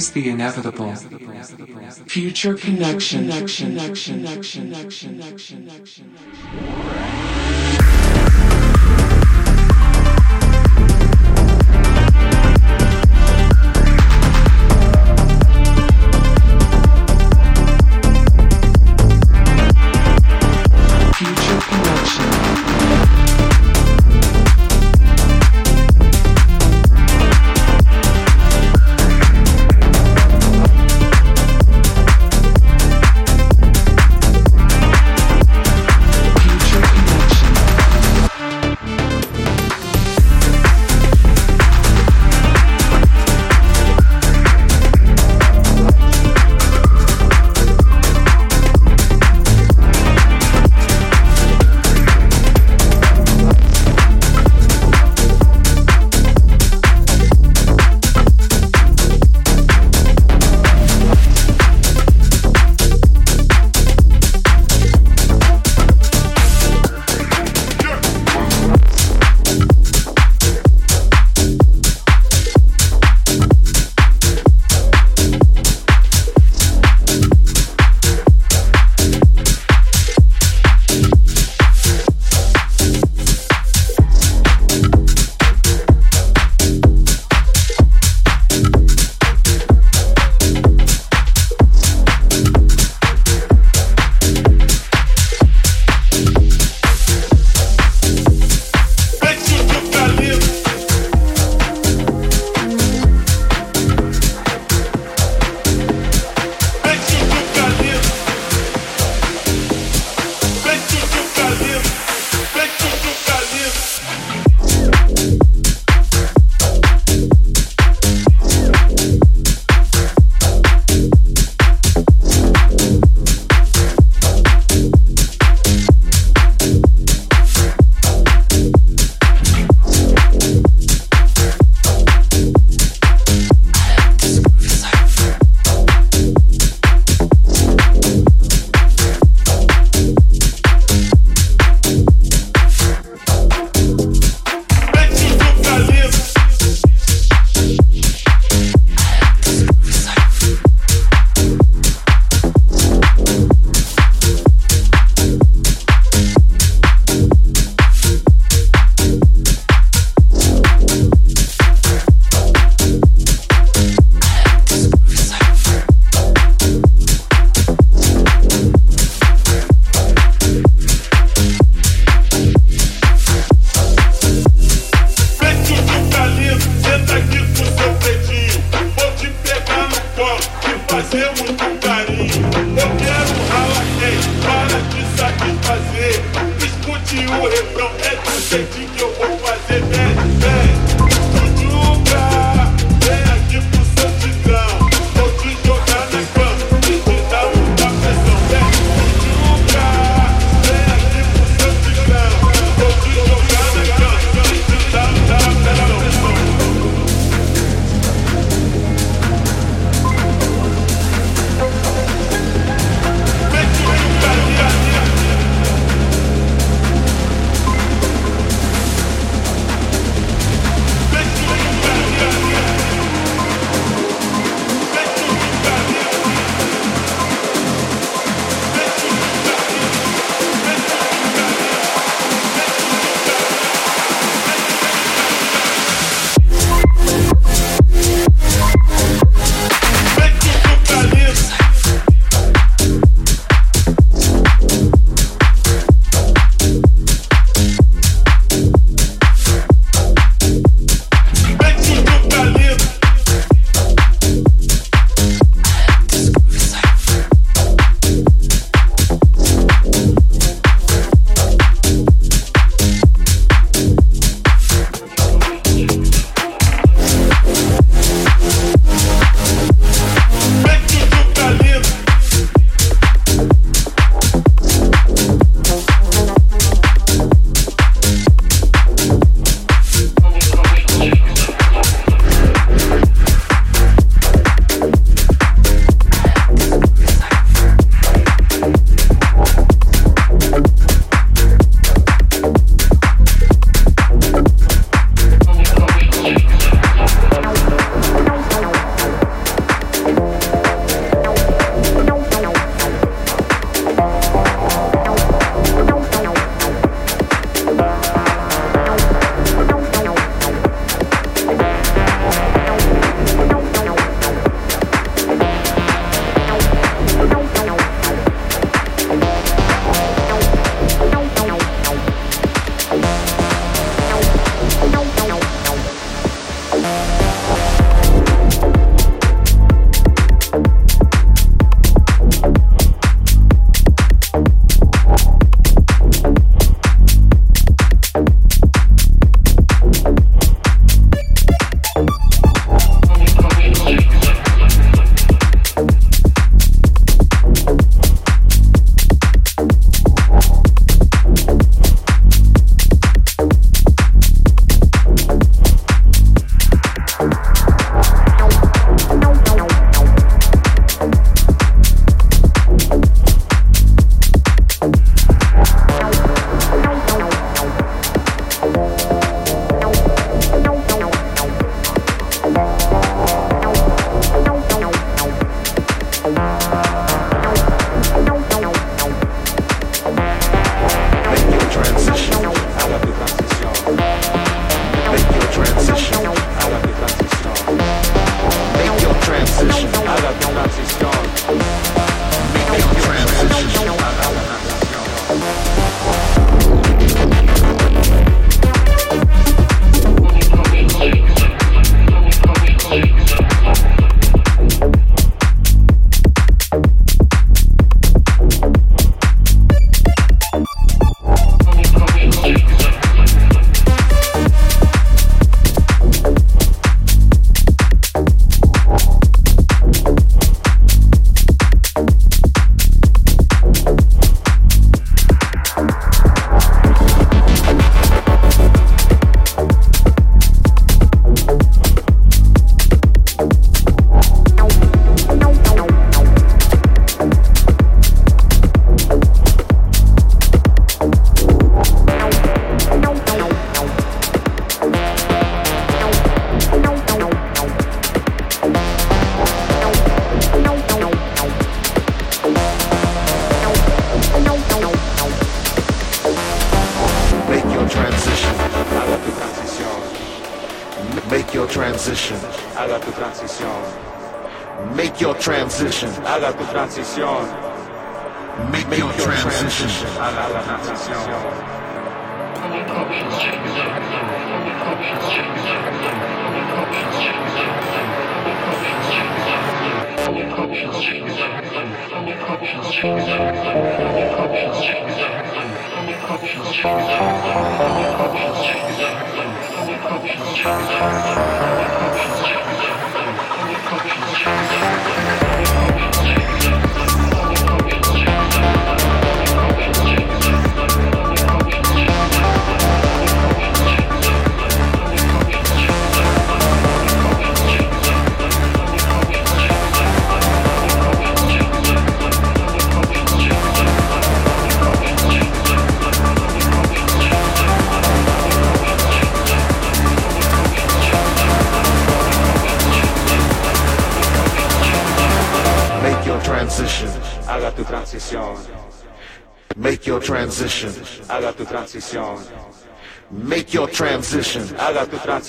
Embrace the inevitable. Future connection.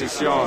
Haga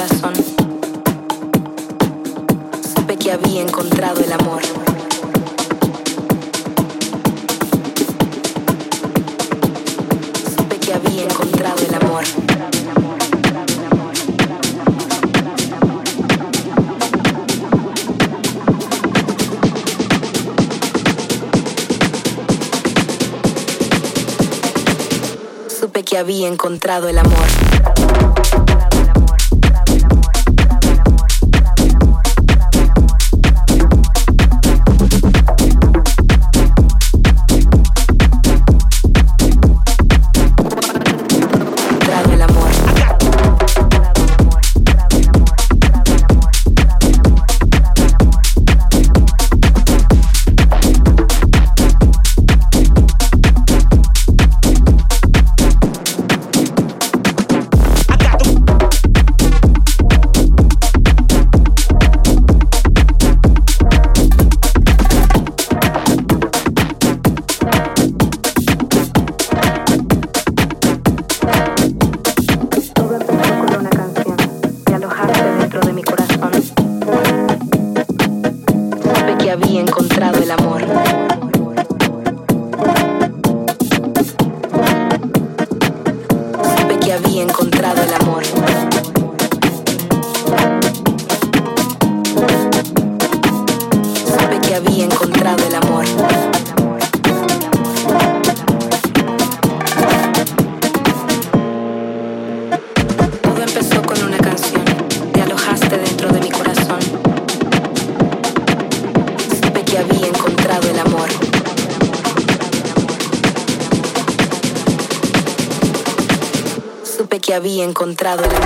corazón. Supe que había encontrado el amor. Supe que había encontrado el amor. Supe que había encontrado el amor. encontrado el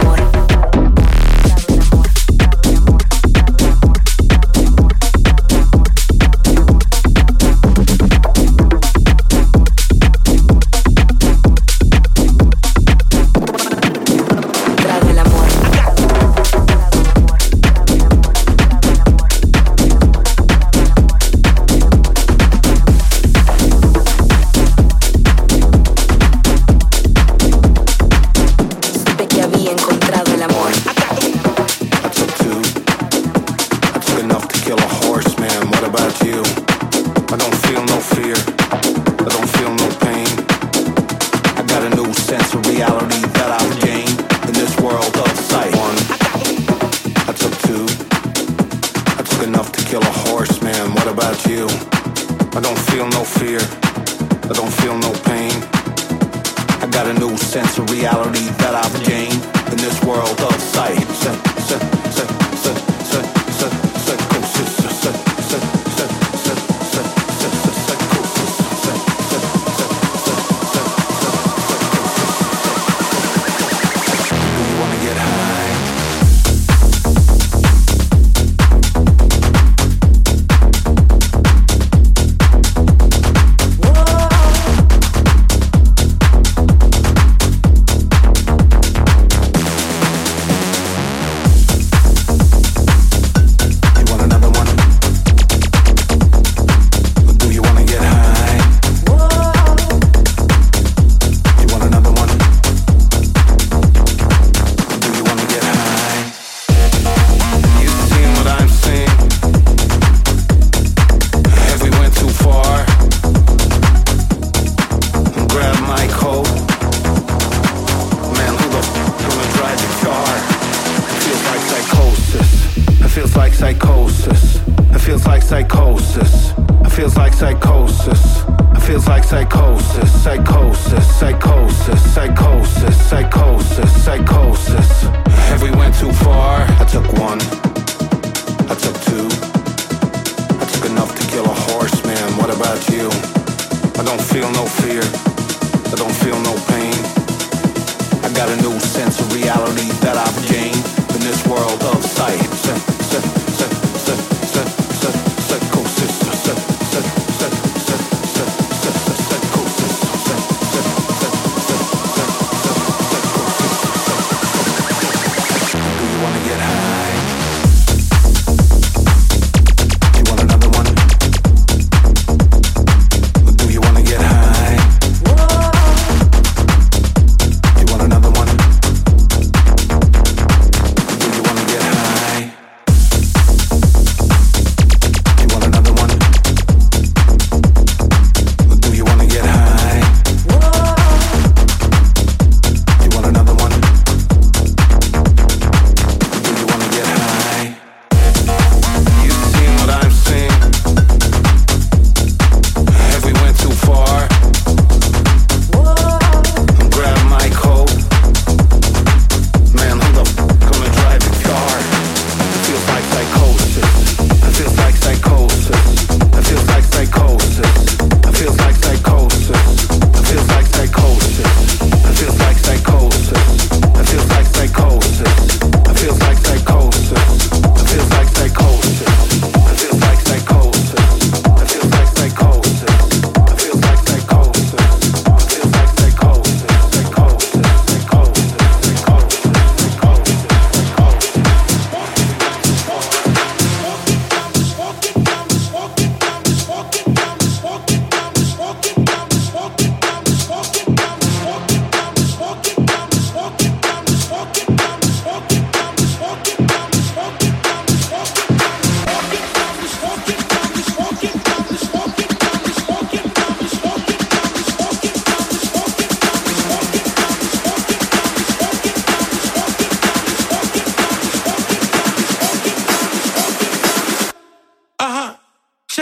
I don't feel no fear. I don't feel no pain. I got a new sense of reality that I've gained in this world of sight.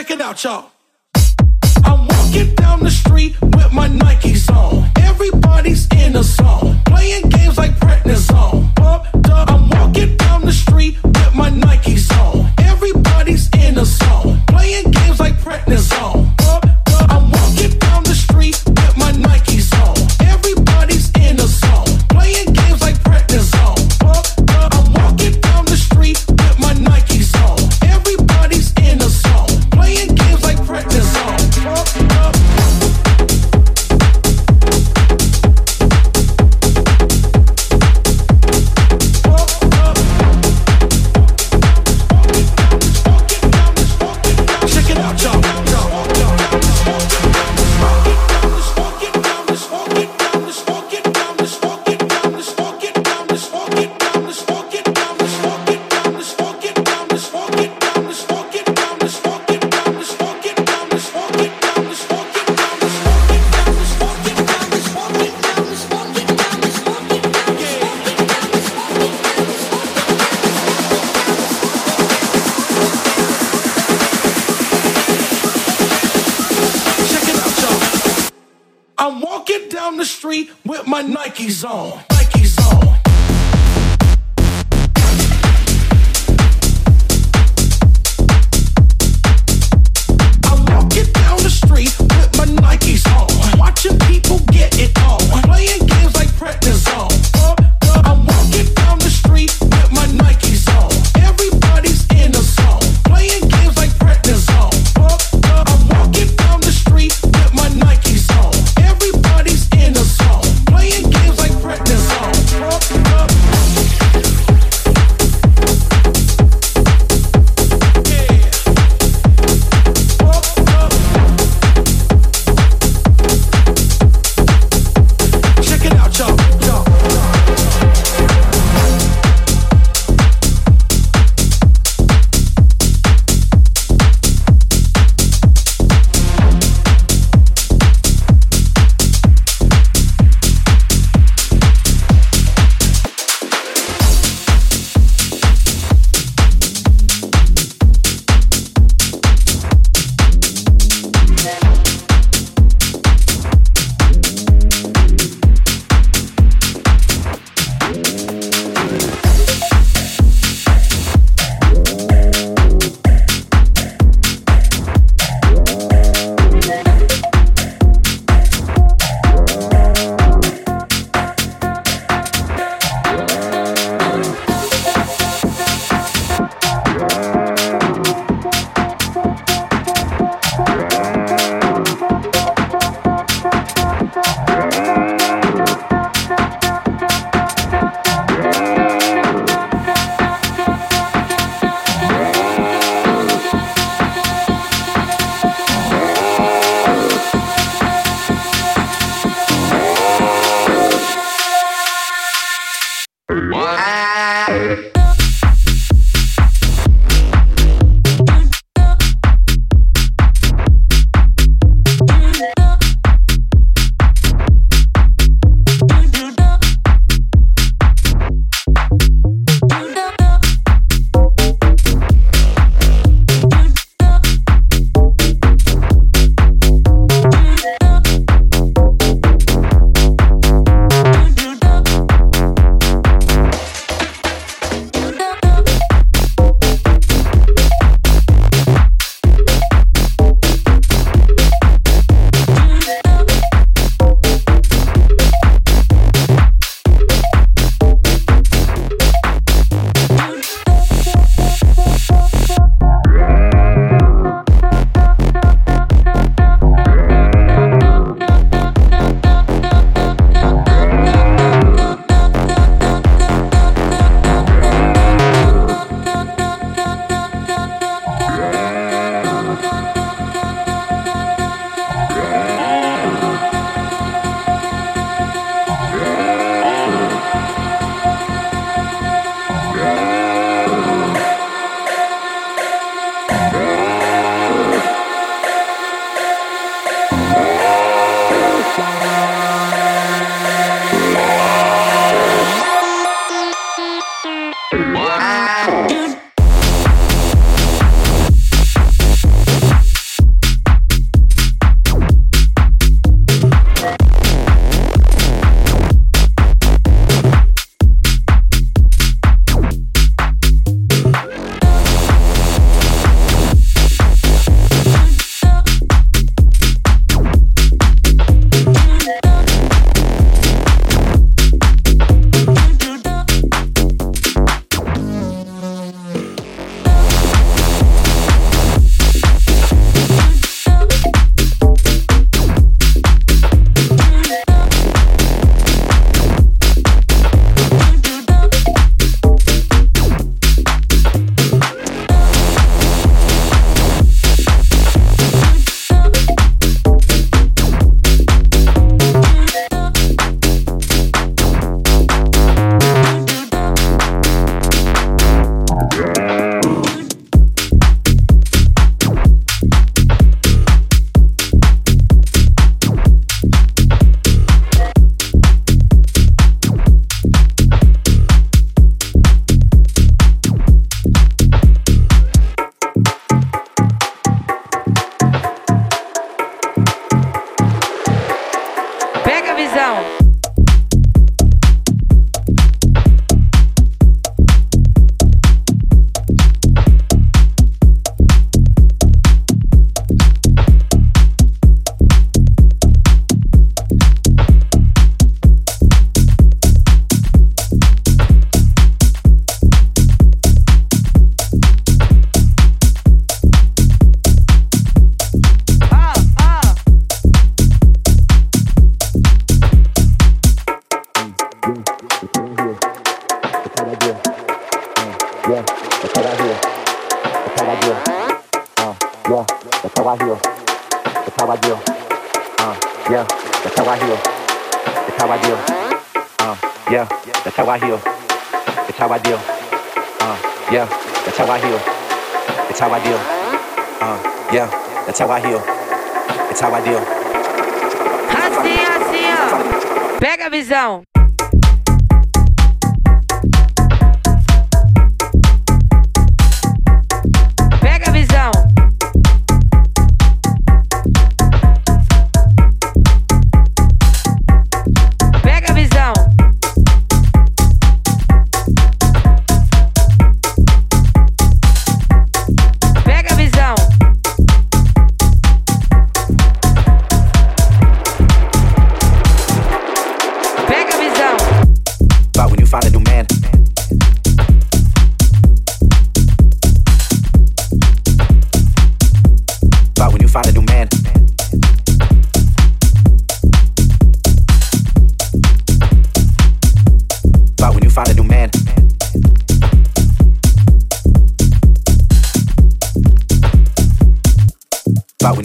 check it out, y'all. I'm walking down the street with my Nike on. Everybody's in the zone, playing games like Britney's on. Up, up. Sabadinho. Assim, assim, ó. Pega a visão.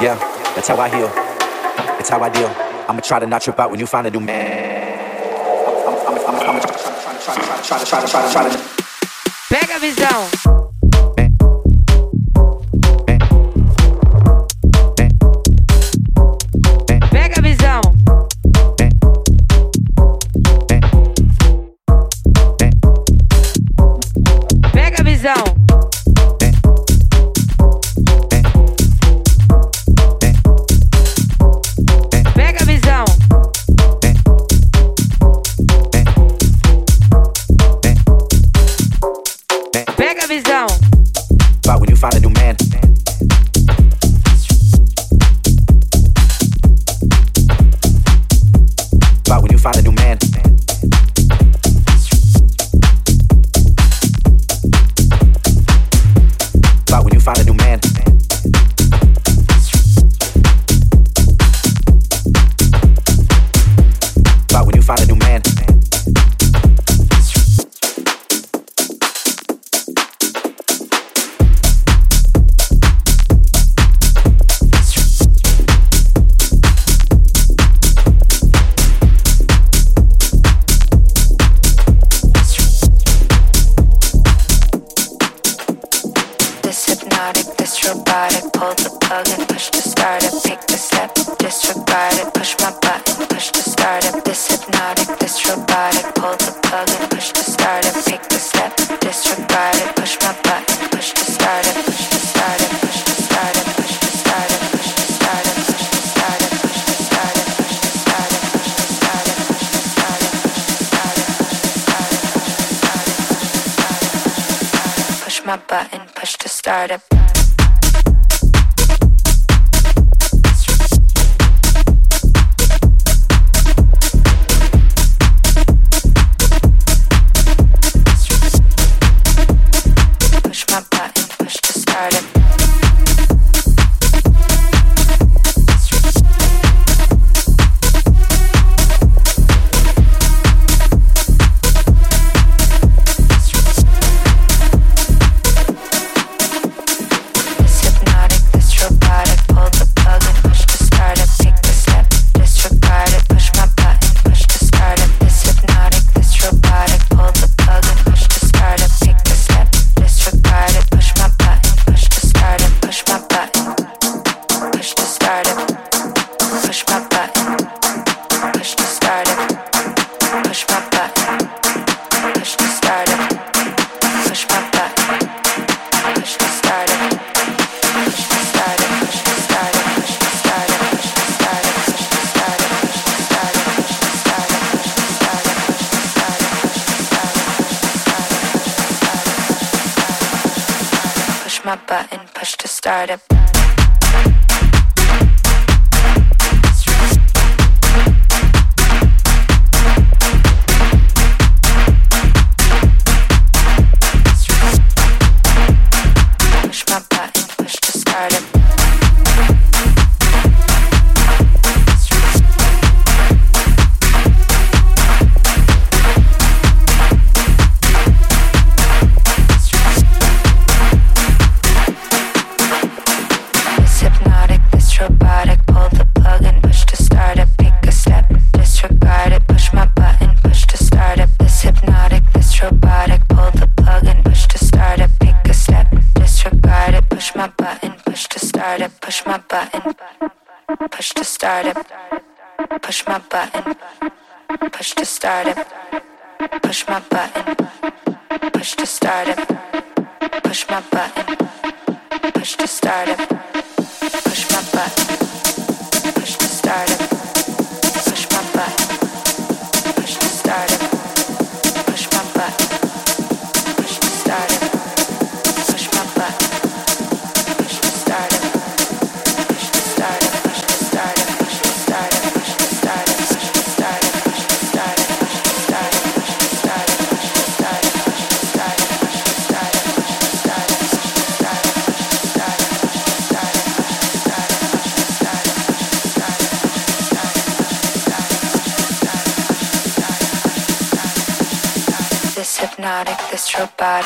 Yeah, that's how I heal. That's how I deal. I'ma try to not trip out when you find a new man. I'ma try to try to try to try to try to. Pega a visão.